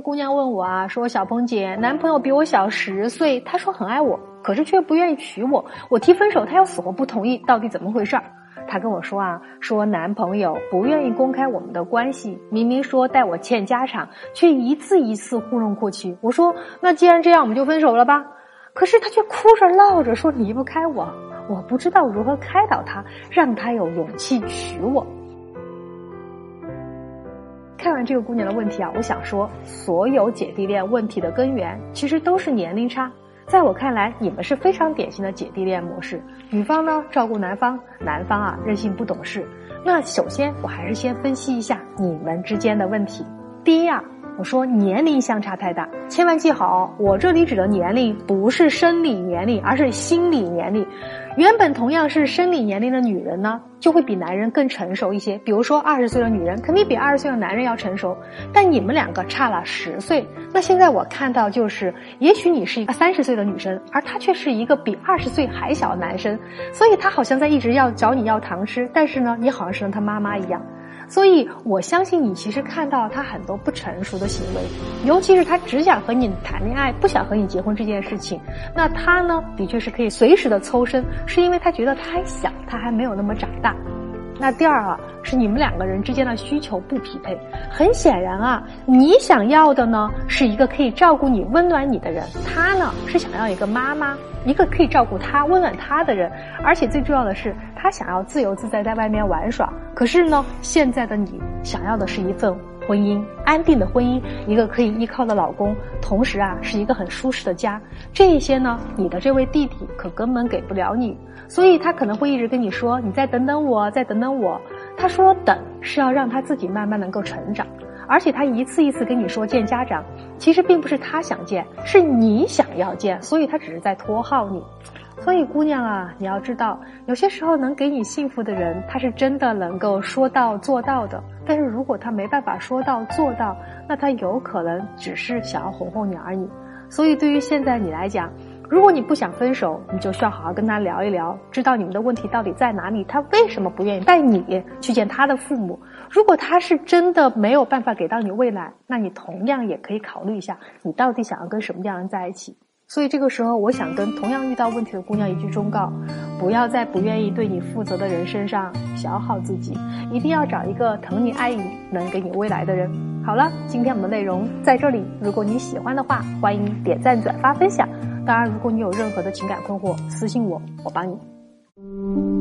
姑娘问我啊，说小鹏姐，男朋友比我小十岁，他说很爱我，可是却不愿意娶我，我提分手，他又死活不同意，到底怎么回事儿？她跟我说啊，说男朋友不愿意公开我们的关系，明明说待我欠家产，却一次一次糊弄过去。我说那既然这样，我们就分手了吧。可是他却哭着闹着说离不开我，我不知道如何开导他，让他有勇气娶我。这个姑娘的问题啊，我想说，所有姐弟恋问题的根源其实都是年龄差。在我看来，你们是非常典型的姐弟恋模式。女方呢照顾男方，男方啊任性不懂事。那首先，我还是先分析一下你们之间的问题。第一啊。我说年龄相差太大，千万记好，我这里指的年龄不是生理年龄，而是心理年龄。原本同样是生理年龄的女人呢，就会比男人更成熟一些。比如说二十岁的女人，肯定比二十岁的男人要成熟。但你们两个差了十岁，那现在我看到就是，也许你是一个三十岁的女生，而他却是一个比二十岁还小的男生，所以他好像在一直要找你要糖吃，但是呢，你好像是他妈妈一样。所以，我相信你其实看到他很多不成熟的行为，尤其是他只想和你谈恋爱，不想和你结婚这件事情。那他呢，的确是可以随时的抽身，是因为他觉得他还小，他还没有那么长大。那第二啊，是你们两个人之间的需求不匹配。很显然啊，你想要的呢是一个可以照顾你、温暖你的人，他呢是想要一个妈妈，一个可以照顾他、温暖他的人。而且最重要的是，他想要自由自在在外面玩耍。可是呢，现在的你想要的是一份婚姻，安定的婚姻，一个可以依靠的老公，同时啊是一个很舒适的家。这一些呢，你的这位弟弟可根本给不了你。所以他可能会一直跟你说：“你再等等我，再等等我。”他说“等”是要让他自己慢慢能够成长，而且他一次一次跟你说见家长，其实并不是他想见，是你想要见，所以他只是在拖耗你。所以姑娘啊，你要知道，有些时候能给你幸福的人，他是真的能够说到做到的。但是如果他没办法说到做到，那他有可能只是想要哄哄你而已。所以对于现在你来讲，如果你不想分手，你就需要好好跟他聊一聊，知道你们的问题到底在哪里，他为什么不愿意带你去见他的父母。如果他是真的没有办法给到你未来，那你同样也可以考虑一下，你到底想要跟什么样的人在一起。所以这个时候，我想跟同样遇到问题的姑娘一句忠告：不要在不愿意对你负责的人身上消耗自己，一定要找一个疼你爱你、能给你未来的人。好了，今天我们的内容在这里，如果你喜欢的话，欢迎点赞、转发、分享。当然，如果你有任何的情感困惑，私信我，我帮你。